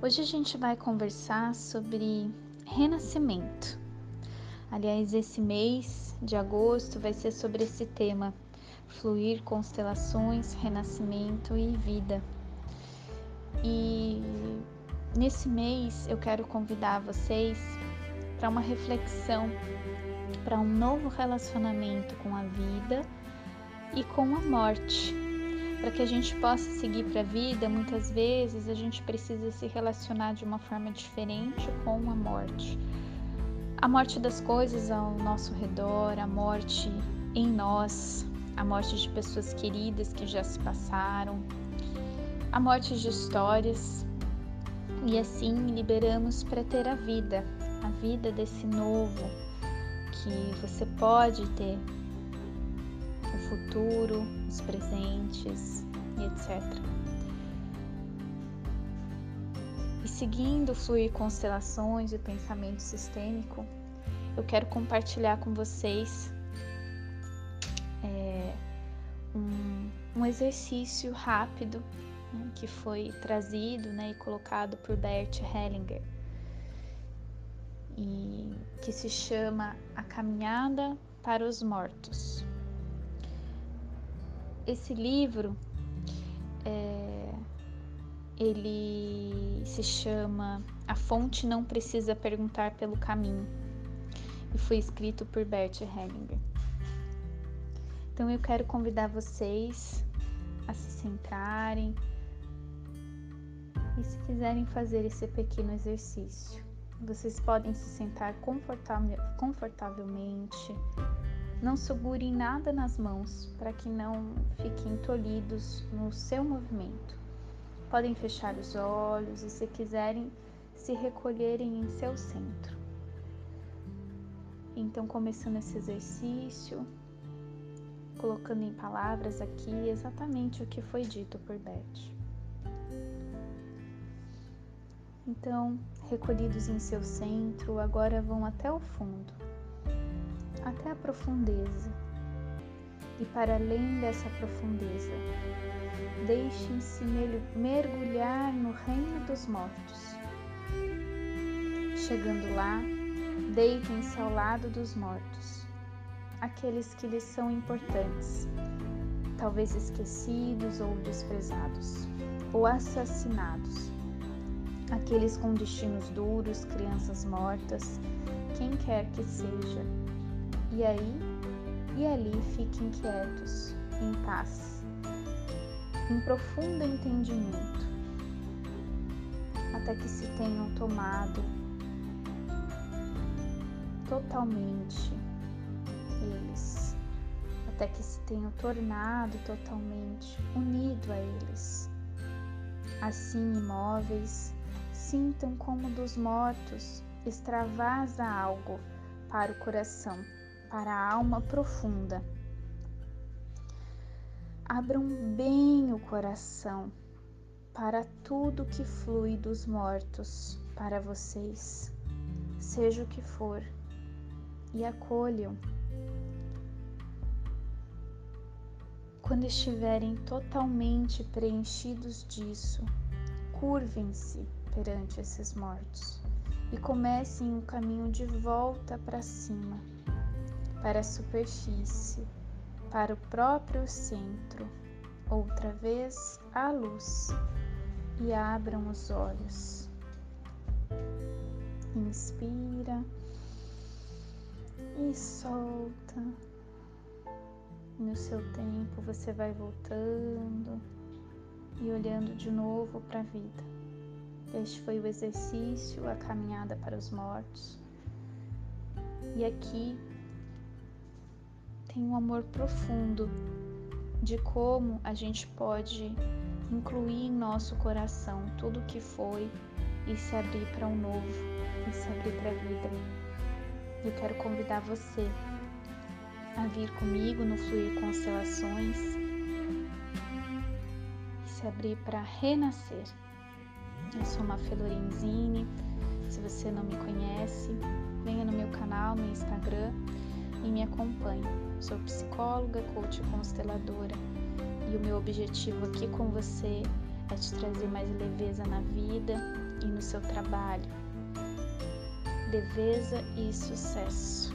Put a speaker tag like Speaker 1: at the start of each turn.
Speaker 1: Hoje a gente vai conversar sobre renascimento. Aliás, esse mês de agosto vai ser sobre esse tema: fluir, constelações, renascimento e vida. E nesse mês eu quero convidar vocês para uma reflexão, para um novo relacionamento com a vida e com a morte. Para que a gente possa seguir para a vida, muitas vezes a gente precisa se relacionar de uma forma diferente com a morte. A morte das coisas ao nosso redor, a morte em nós, a morte de pessoas queridas que já se passaram, a morte de histórias. E assim liberamos para ter a vida, a vida desse novo que você pode ter futuro, os presentes e etc. E seguindo o fluir constelações e pensamento sistêmico, eu quero compartilhar com vocês é, um, um, exercício rápido né, que foi trazido né, e colocado por Bert Hellinger e que se chama A Caminhada para os Mortos. Esse livro é, ele se chama A Fonte Não Precisa Perguntar pelo Caminho e foi escrito por Bert Hellinger. Então eu quero convidar vocês a se centrarem e se quiserem fazer esse pequeno exercício. Vocês podem se sentar confortavelmente, não segurem nada nas mãos para que não fiquem tolhidos no seu movimento. Podem fechar os olhos e, se quiserem, se recolherem em seu centro. Então, começando esse exercício, colocando em palavras aqui exatamente o que foi dito por Beth. Então, recolhidos em seu centro, agora vão até o fundo até a profundeza. E para além dessa profundeza, deixem-se mergulhar no reino dos mortos. Chegando lá, deitem-se ao lado dos mortos, aqueles que lhes são importantes, talvez esquecidos ou desprezados, ou assassinados, aqueles com destinos duros, crianças mortas, quem quer que seja e aí e ali fiquem quietos, em paz, em profundo entendimento, até que se tenham tomado totalmente eles, até que se tenham tornado totalmente unido a eles. Assim, imóveis, sintam como dos mortos extravasa algo para o coração para a alma profunda. Abram bem o coração para tudo que flui dos mortos para vocês, seja o que for, e acolham. Quando estiverem totalmente preenchidos disso, curvem-se perante esses mortos e comecem um caminho de volta para cima para a superfície, para o próprio centro, outra vez a luz, e abram os olhos. Inspira e solta. No seu tempo você vai voltando e olhando de novo para a vida. Este foi o exercício, a caminhada para os mortos. E aqui tem um amor profundo de como a gente pode incluir em nosso coração tudo o que foi e se abrir para um novo e se abrir para a vida. Eu quero convidar você a vir comigo no Fluir Constelações e se abrir para renascer. Eu sou uma Lorenzini. Se você não me conhece, venha no meu canal no Instagram e me acompanhe. Sou psicóloga, coach consteladora e o meu objetivo aqui com você é te trazer mais leveza na vida e no seu trabalho. Leveza e sucesso.